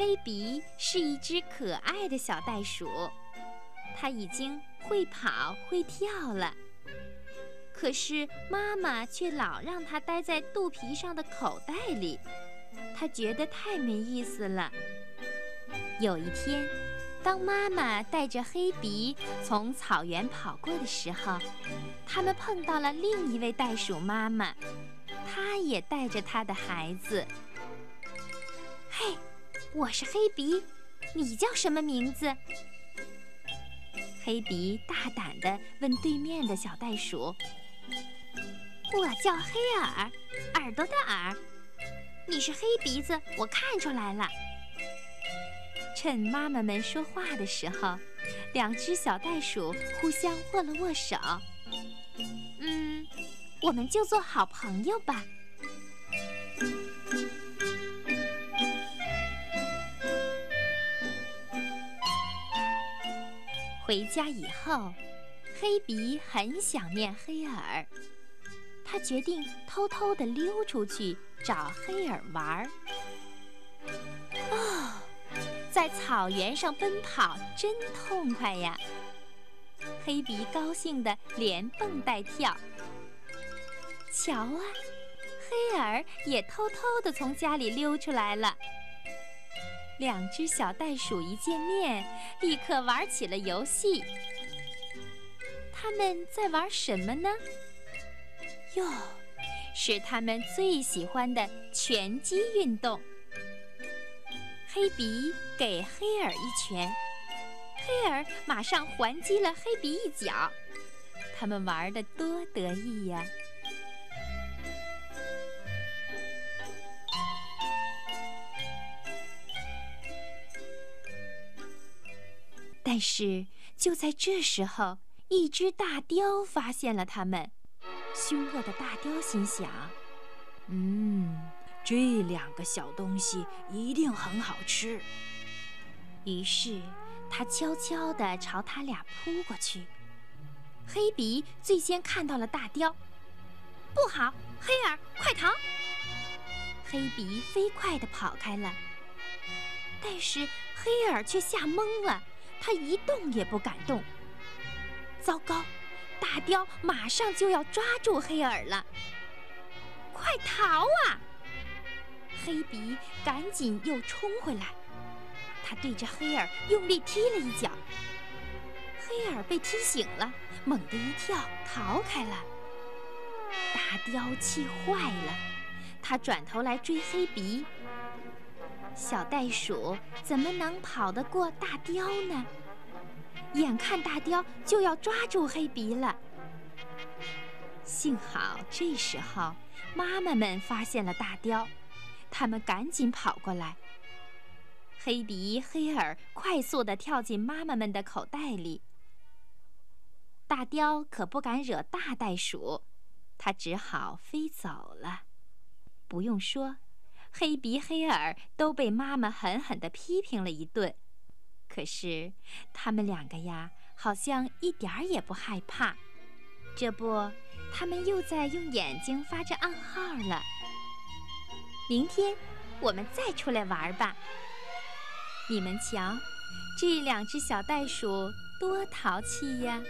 黑鼻是一只可爱的小袋鼠，它已经会跑会跳了。可是妈妈却老让它待在肚皮上的口袋里，它觉得太没意思了。有一天，当妈妈带着黑鼻从草原跑过的时候，他们碰到了另一位袋鼠妈妈，她也带着她的孩子。嘿，我是黑鼻，你叫什么名字？黑鼻大胆地问对面的小袋鼠：“我叫黑耳，耳朵的耳。你是黑鼻子，我看出来了。”趁妈妈们说话的时候，两只小袋鼠互相握了握手。嗯，我们就做好朋友吧。回家以后，黑鼻很想念黑耳，他决定偷偷地溜出去找黑耳玩儿。哦在草原上奔跑真痛快呀！黑鼻高兴得连蹦带跳。瞧啊，黑耳也偷偷地从家里溜出来了。两只小袋鼠一见面，立刻玩起了游戏。他们在玩什么呢？哟，是他们最喜欢的拳击运动。黑鼻给黑耳一拳，黑耳马上还击了黑鼻一脚，他们玩的多得意呀！但是就在这时候，一只大雕发现了他们。凶恶的大雕心想：“嗯。”这两个小东西一定很好吃。于是，他悄悄地朝他俩扑过去。黑鼻最先看到了大雕，不好！黑耳，快逃！黑鼻飞快地跑开了。但是黑耳却吓懵了，他一动也不敢动。糟糕！大雕马上就要抓住黑耳了！快逃啊！黑鼻赶紧又冲回来，他对着黑耳用力踢了一脚。黑耳被踢醒了，猛地一跳，逃开了。大雕气坏了，他转头来追黑鼻。小袋鼠怎么能跑得过大雕呢？眼看大雕就要抓住黑鼻了，幸好这时候妈妈们发现了大雕。他们赶紧跑过来。黑鼻、黑耳快速地跳进妈妈们的口袋里。大雕可不敢惹大袋鼠，它只好飞走了。不用说，黑鼻、黑耳都被妈妈狠狠地批评了一顿。可是，他们两个呀，好像一点儿也不害怕。这不，他们又在用眼睛发着暗号了。明天我们再出来玩吧。你们瞧，这两只小袋鼠多淘气呀！